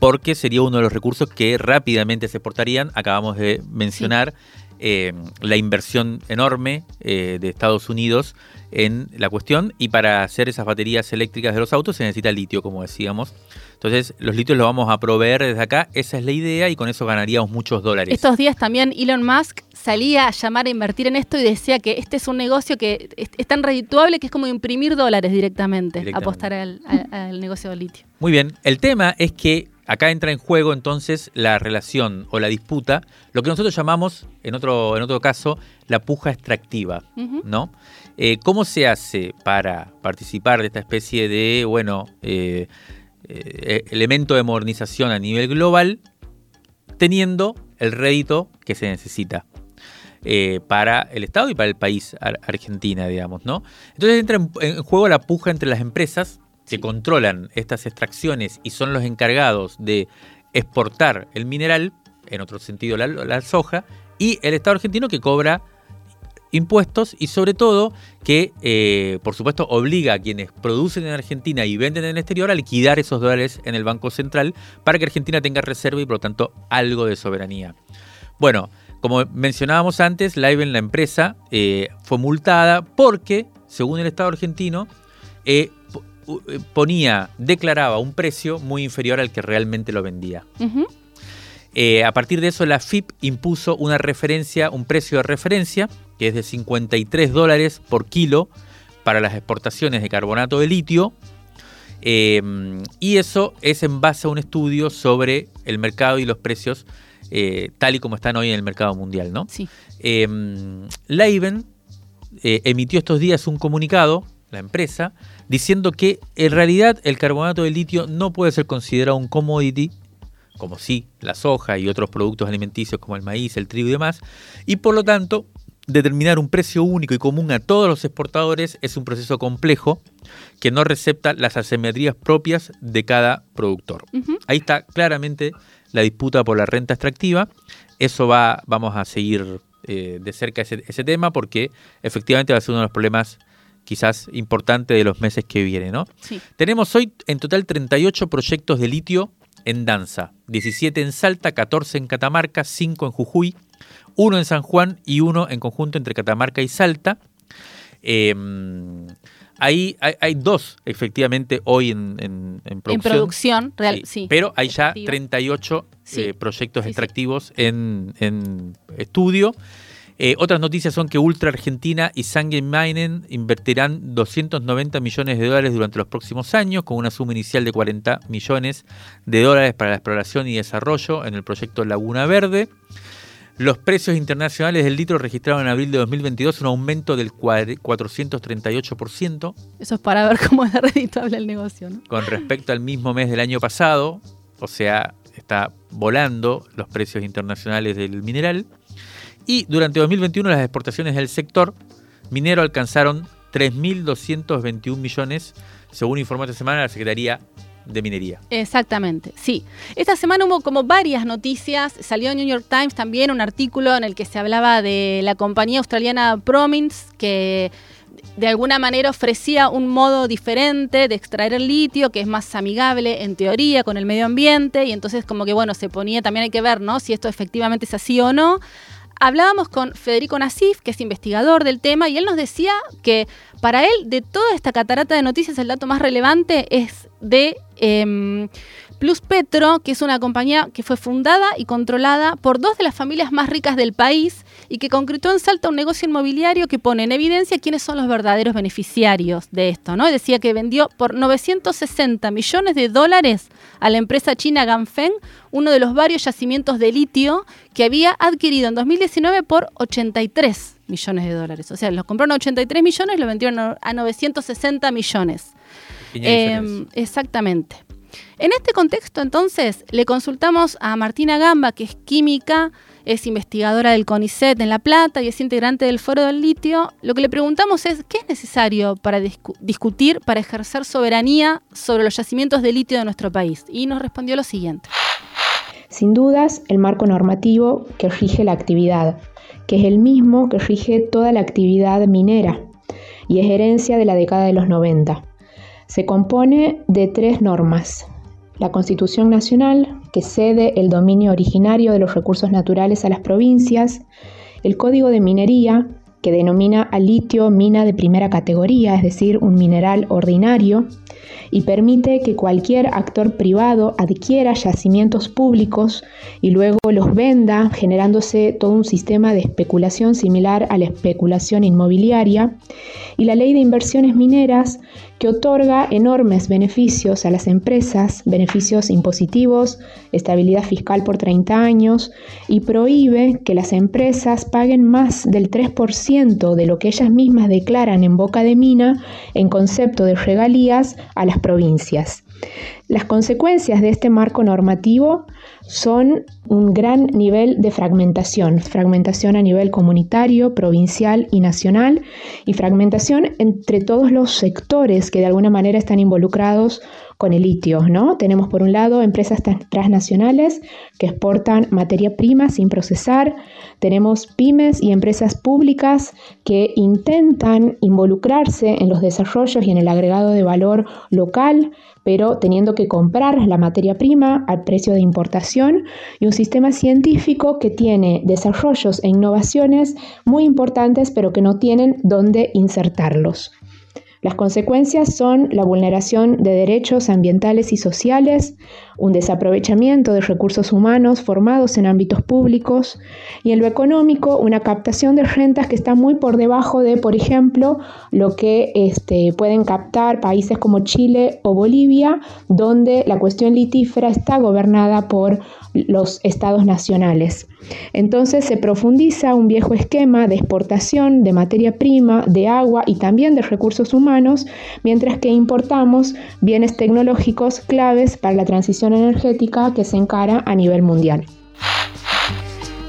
porque sería uno de los recursos que rápidamente se exportarían. Acabamos de mencionar eh, la inversión enorme eh, de Estados Unidos en la cuestión y para hacer esas baterías eléctricas de los autos se necesita litio, como decíamos. Entonces, los litios los vamos a proveer desde acá, esa es la idea y con eso ganaríamos muchos dólares. Estos días también Elon Musk salía a llamar a invertir en esto y decía que este es un negocio que es, tan redituable que es como imprimir dólares directamente, apostar al, al negocio de litio. Muy bien, el tema es que acá entra en juego entonces la relación o la disputa, lo que nosotros llamamos, en otro, en otro caso, la puja extractiva, ¿no? Eh, ¿Cómo se hace para participar de esta especie de, bueno, eh, eh, elemento de modernización a nivel global, teniendo el rédito que se necesita? para el Estado y para el país Argentina, digamos, ¿no? Entonces entra en, juego la puja entre las empresas que controlan estas extracciones y son los encargados de exportar el mineral, en otro sentido la, soja, y el Estado argentino que cobra impuestos y sobre todo que, eh, por supuesto, obliga a quienes producen en Argentina y venden en el exterior a liquidar esos dólares en el Banco Central para que Argentina tenga reserva y, por lo tanto, algo de soberanía. Bueno, como mencionábamos antes, Liven, la empresa, eh, fue multada porque, según el Estado argentino, eh, ponía, declaraba un precio muy inferior al que realmente lo vendía. a partir de eso, la FIP impuso una referencia, un precio de referencia, que es de 53 dólares por kilo para las exportaciones de carbonato de litio. y eso es en base a un estudio sobre el mercado y los precios eh, tal y como están hoy en el mercado mundial, ¿no? Sí. Eh, eh, emitió estos días un comunicado, la empresa, diciendo que en realidad el carbonato de litio no puede ser considerado un commodity, como sí la soja y otros productos alimenticios como el maíz, el trigo y demás, y por lo tanto determinar un precio único y común a todos los exportadores es un proceso complejo que no recepta las asimetrías propias de cada productor. Ahí está claramente la disputa por la renta extractiva. Eso va, vamos a seguir eh, de cerca ese, tema porque efectivamente va a ser uno de los problemas quizás importantes de los meses que vienen. ¿no? Tenemos hoy en total 38 proyectos de litio en danza, 17 en Salta, 14 en Catamarca, 5 en Jujuy, 1 en San Juan y 1 en conjunto entre Catamarca y Salta. Ahí hay, dos, efectivamente, hoy en, producción. En producción, real, sí. pero hay ya 38 eh, proyectos extractivos En, estudio. Eh, otras noticias son que Ultra Argentina y Sangue Minen invertirán 290 millones de dólares durante los próximos años, con una suma inicial de 40 millones de dólares para la exploración y desarrollo en el proyecto Laguna Verde. Los precios internacionales del litro registraron en abril de 2022 un aumento del 438%. Eso es para ver cómo es redituable el negocio, ¿no? Con respecto al mismo mes del año pasado, o sea, está volando los precios internacionales del mineral. Y durante 2021 las exportaciones del sector minero alcanzaron 3.221 millones, según informó esta semana la Secretaría de minería. Exactamente, sí. Esta semana hubo como varias noticias. Salió en New York Times también un artículo en el que se hablaba de la compañía australiana Promins, que de alguna manera ofrecía un modo diferente de extraer el litio, que es más amigable en teoría con el medio ambiente, y entonces como que bueno, se ponía, también hay que ver, ¿no? Si esto efectivamente es así o no. Hablábamos con Federico Nasif, que es investigador del tema, y él nos decía que para él, de toda esta catarata de noticias, el dato más relevante es de em, Plus Petro, que es una compañía que fue fundada y controlada por dos de las familias más ricas del país y que concretó en Salta un negocio inmobiliario que pone en evidencia quiénes son los verdaderos beneficiarios de esto. ¿no? Decía que vendió por 960 millones de dólares a la empresa china Ganfeng uno de los varios yacimientos de litio que había adquirido en 2019 por 83 millones de dólares. O sea, los compraron a 83 millones lo vendieron a 960 millones. Em, exactamente. En este contexto, entonces, le consultamos a Martina Gamba, que es química, es investigadora del CONICET en La Plata y es integrante del Foro del Litio. Lo que le preguntamos es, ¿qué es necesario para discutir, para ejercer soberanía sobre los yacimientos de litio de nuestro país? Y nos respondió lo siguiente. Sin dudas, el marco normativo que rige la actividad, que es el mismo que rige toda la actividad minera y es herencia de la década de los 90. Se compone de tres normas. La Constitución Nacional, que cede el dominio originario de los recursos naturales a las provincias, el Código de Minería, que denomina al litio mina de primera categoría, es decir, un mineral ordinario, y permite que cualquier actor privado adquiera yacimientos públicos y luego los venda, generándose todo un sistema de especulación similar a la especulación inmobiliaria, y la ley de inversiones mineras que otorga enormes beneficios a las empresas, beneficios impositivos, estabilidad fiscal por 30 años, y prohíbe que las empresas paguen más del 3% de lo que ellas mismas declaran en boca de mina en concepto de regalías a las provincias. Las consecuencias de este marco normativo son un gran nivel de fragmentación, fragmentación a nivel comunitario, provincial y nacional, y fragmentación entre todos los sectores que de alguna manera están involucrados con el litio, ¿no? Tenemos por un lado empresas transnacionales que exportan materia prima sin procesar, tenemos pymes y empresas públicas que intentan involucrarse en los desarrollos y en el agregado de valor local, pero teniendo que comprar la materia prima al precio de importación y un sistema científico que tiene desarrollos e innovaciones muy importantes, pero que no tienen dónde insertarlos. Las consecuencias son la vulneración de derechos ambientales y sociales, un desaprovechamiento de recursos humanos formados en ámbitos públicos y en lo económico una captación de rentas que está muy por debajo de, por ejemplo, lo que este, pueden captar países como Chile o Bolivia, donde la cuestión litífera está gobernada por los estados nacionales. Entonces se profundiza un viejo esquema de exportación de materia prima, de agua y también de recursos humanos, mientras que importamos bienes tecnológicos claves para la transición energética que se encara a nivel mundial.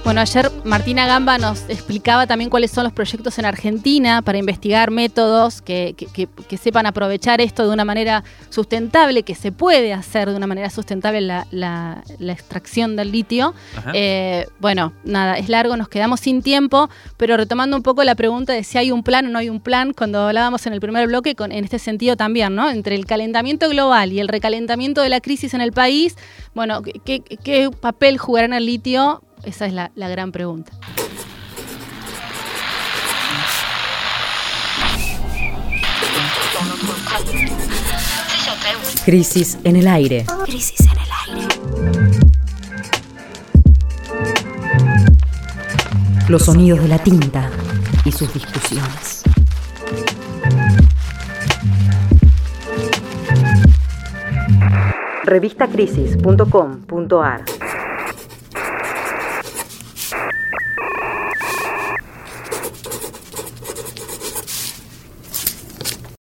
Bueno, ayer Martina Gamba nos explicaba también cuáles son los proyectos en Argentina para investigar métodos que, sepan aprovechar esto de una manera sustentable, que se puede hacer de una manera sustentable la, extracción del litio. Eh, bueno, nada, es largo, nos quedamos sin tiempo, pero retomando un poco la pregunta de si hay un plan o no hay un plan, cuando hablábamos en el primer bloque, con, en este sentido también, ¿no? Entre el calentamiento global y el recalentamiento de la crisis en el país, bueno, ¿qué, qué papel jugará en el litio? Esa es la, la gran pregunta. Crisis en el aire. Crisis en el aire. Los sonidos de la tinta y sus discusiones. Revistacrisis.com.ar